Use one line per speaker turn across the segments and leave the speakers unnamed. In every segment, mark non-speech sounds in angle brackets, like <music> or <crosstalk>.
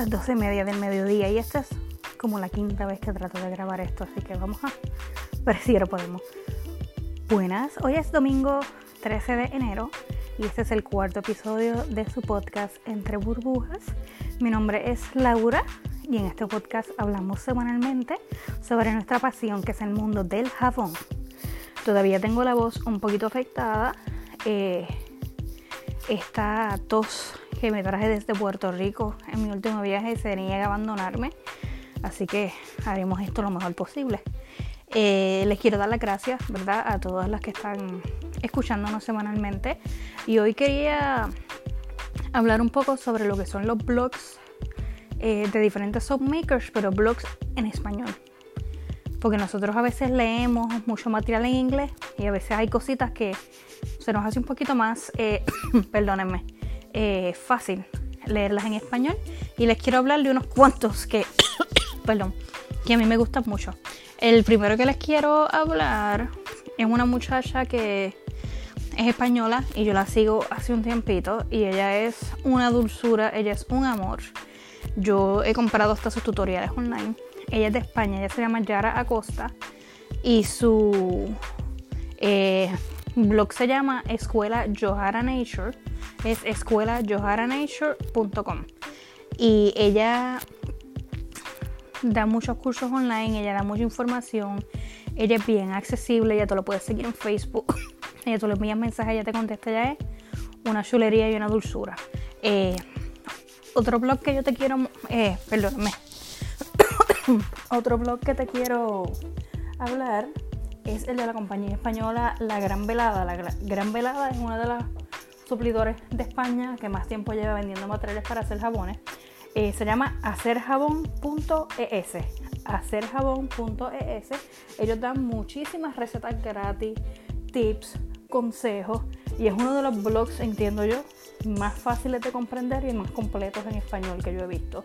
las 12 y media del mediodía y esta es como la quinta vez que trato de grabar esto, así que vamos a ver si ahora podemos. Buenas, hoy es domingo 13 de enero y este es el cuarto episodio de su podcast Entre Burbujas. Mi nombre es Laura y en este podcast hablamos semanalmente sobre nuestra pasión que es el mundo del jabón. Todavía tengo la voz un poquito afectada. Eh, esta tos que me traje desde Puerto Rico en mi último viaje se niega a abandonarme. Así que haremos esto lo mejor posible. Eh, les quiero dar las gracias, ¿verdad? A todas las que están escuchándonos semanalmente. Y hoy quería hablar un poco sobre lo que son los blogs eh, de diferentes soapmakers, pero blogs en español. Porque nosotros a veces leemos mucho material en inglés y a veces hay cositas que se nos hace un poquito más, eh, <coughs> perdónenme, eh, fácil leerlas en español y les quiero hablar de unos cuantos que, <coughs> perdón, que a mí me gustan mucho. El primero que les quiero hablar es una muchacha que es española y yo la sigo hace un tiempito y ella es una dulzura, ella es un amor. Yo he comprado hasta sus tutoriales online. Ella es de España, ella se llama Yara Acosta y su eh, blog se llama Escuela Johara Nature es escuelajoharanature.com y ella da muchos cursos online, ella da mucha información, ella es bien accesible, ella te lo puedes seguir en Facebook, <laughs> ella te lo envías mensajes, ella te contesta, ya es una chulería y una dulzura. Eh, otro blog que yo te quiero, eh, perdóname, <coughs> otro blog que te quiero hablar es el de la compañía española La Gran Velada. La Gran Velada es una de las suplidores de España que más tiempo lleva vendiendo materiales para hacer jabones. Eh, se llama hacerjabón.es. Hacerjabón.es. Ellos dan muchísimas recetas gratis, tips, consejos y es uno de los blogs, entiendo yo, más fáciles de comprender y más completos en español que yo he visto.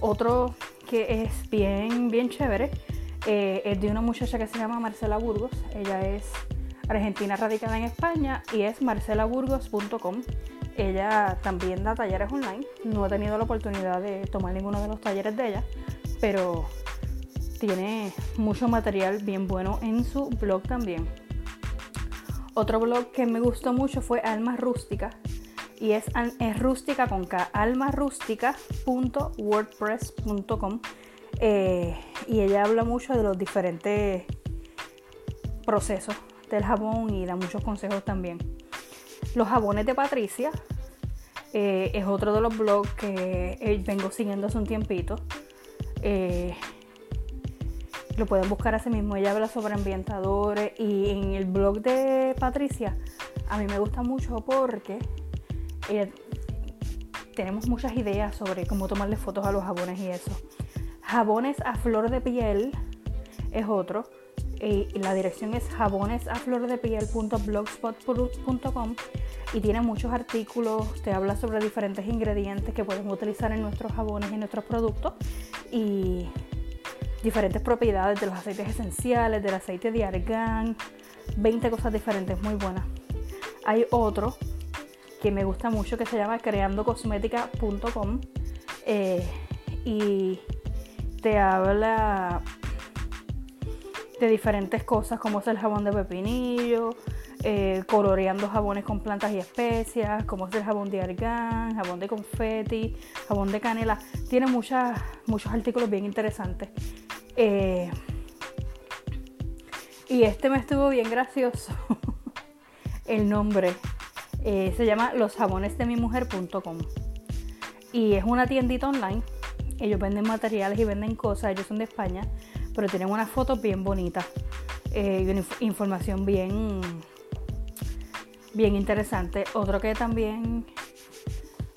Otro que es bien, bien chévere eh, es de una muchacha que se llama Marcela Burgos. Ella es argentina radicada en España y es marcelaburgos.com. Ella también da talleres online. No he tenido la oportunidad de tomar ninguno de los talleres de ella, pero tiene mucho material bien bueno en su blog también. Otro blog que me gustó mucho fue Alma Rústica y es, es rústica con K, almarústica.wordpress.com eh, y ella habla mucho de los diferentes procesos del jabón y da muchos consejos también. Los jabones de Patricia eh, es otro de los blogs que eh, vengo siguiendo hace un tiempito. Eh, lo pueden buscar así mismo. Ella habla sobre ambientadores y en el blog de Patricia a mí me gusta mucho porque tenemos muchas ideas sobre cómo tomarle fotos a los jabones y eso. Jabones a flor de piel es otro y la dirección es jabonesaflordepiel.blogspot.com y tiene muchos artículos, te habla sobre diferentes ingredientes que podemos utilizar en nuestros jabones y nuestros productos y diferentes propiedades de los aceites esenciales, del aceite de argán, 20 cosas diferentes, muy buenas. Hay otro que me gusta mucho que se llama creandocosmética.com eh, y te habla de diferentes cosas como es el jabón de pepinillo, eh, coloreando jabones con plantas y especias, como es el jabón de argán, jabón de confeti, jabón de canela. Tiene muchas, muchos artículos bien interesantes. Eh, y este me estuvo bien gracioso. <laughs> el nombre eh, se llama losjabonesdemimujer.com y es una tiendita online. Ellos venden materiales y venden cosas. Ellos son de España pero tienen unas fotos bien bonitas eh, y una información bien, bien interesante. Otro que también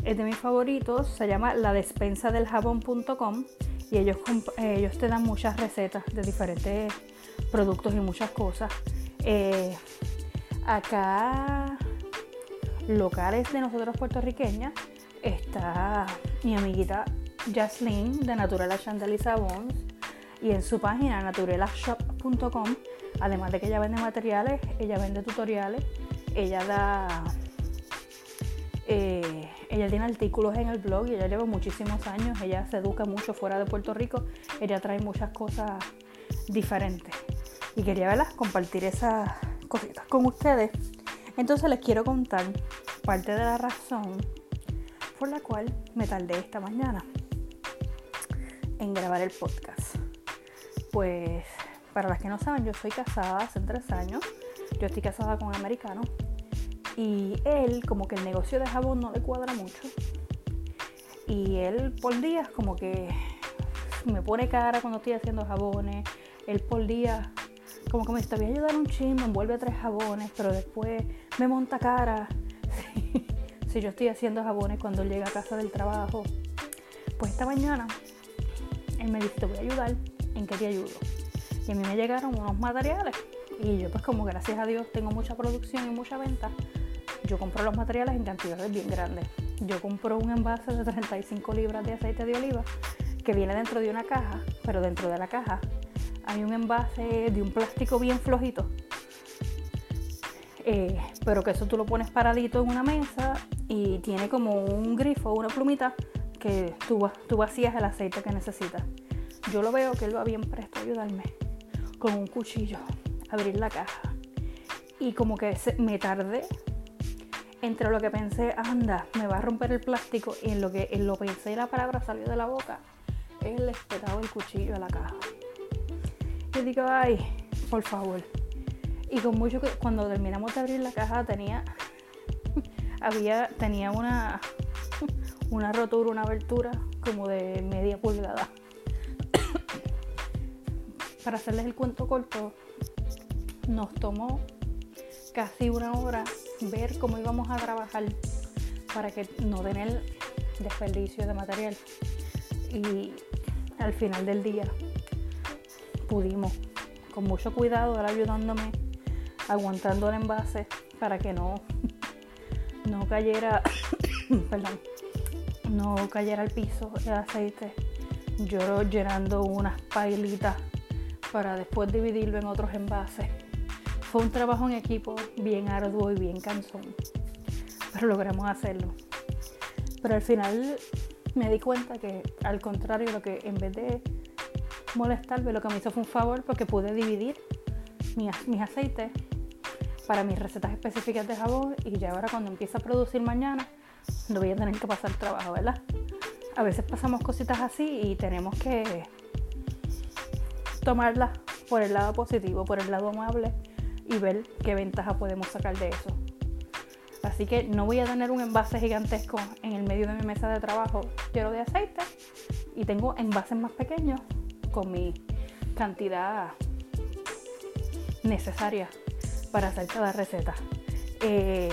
es de mis favoritos se llama la despensa del jabón.com y ellos, ellos te dan muchas recetas de diferentes productos y muchas cosas. Eh, acá, locales de nosotros puertorriqueñas, está mi amiguita Jaslyn de Natural Chandel y Sabons y en su página naturelashop.com, además de que ella vende materiales, ella vende tutoriales, ella da, eh, ella tiene artículos en el blog y ella lleva muchísimos años, ella se educa mucho fuera de Puerto Rico, ella trae muchas cosas diferentes. Y quería verlas, compartir esas cositas con ustedes. Entonces les quiero contar parte de la razón por la cual me tardé esta mañana en grabar el podcast. Pues para las que no saben, yo soy casada hace tres años. Yo estoy casada con un americano. Y él, como que el negocio de jabón no le cuadra mucho. Y él por días como que me pone cara cuando estoy haciendo jabones. Él por día como que me dice, te voy a ayudar un chin, me envuelve tres jabones, pero después me monta cara. <laughs> si yo estoy haciendo jabones cuando llega a casa del trabajo. Pues esta mañana él me dice, te voy a ayudar, ¿en qué te ayudo? y a mí me llegaron unos materiales y yo pues como gracias a Dios tengo mucha producción y mucha venta, yo compro los materiales en cantidades bien grandes. Yo compro un envase de 35 libras de aceite de oliva que viene dentro de una caja, pero dentro de la caja hay un envase de un plástico bien flojito, eh, pero que eso tú lo pones paradito en una mesa y tiene como un grifo, una plumita que tú, tú vacías el aceite que necesitas. Yo lo veo que él va bien presto a ayudarme con un cuchillo abrir la caja. Y como que me tardé entre lo que pensé, anda, me va a romper el plástico, y en lo que en lo pensé la palabra salió de la boca, él le espetaba el cuchillo a la caja. Y digo, ay, por favor. Y con mucho que cuando terminamos de abrir la caja tenía, <laughs> había, tenía una, <laughs> una rotura, una abertura como de media pulgada para hacerles el cuento corto, nos tomó casi una hora ver cómo íbamos a trabajar para que no tener desperdicio de material. Y al final del día pudimos, con mucho cuidado, él ayudándome, aguantando el envase para que no, no cayera, <coughs> perdón, no cayera al piso el aceite. Yo llenando unas pailitas para después dividirlo en otros envases. Fue un trabajo en equipo bien arduo y bien cansón, pero logramos hacerlo. Pero al final me di cuenta que al contrario, lo que en vez de molestarme, lo que me hizo fue un favor porque pude dividir mis, mis aceites para mis recetas específicas de jabón y ya ahora cuando empiece a producir mañana no voy a tener que pasar trabajo, ¿verdad? A veces pasamos cositas así y tenemos que tomarla por el lado positivo, por el lado amable y ver qué ventaja podemos sacar de eso. Así que no voy a tener un envase gigantesco en el medio de mi mesa de trabajo lleno de aceite y tengo envases más pequeños con mi cantidad necesaria para hacer cada receta. Eh,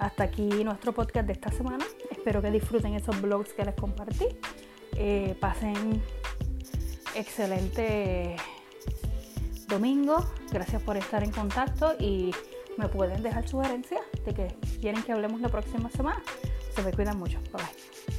hasta aquí nuestro podcast de esta semana. Espero que disfruten esos blogs que les compartí. Eh, pasen excelente domingo. Gracias por estar en contacto y me pueden dejar sugerencias de que quieren que hablemos la próxima semana. Se me cuidan mucho. Bye bye.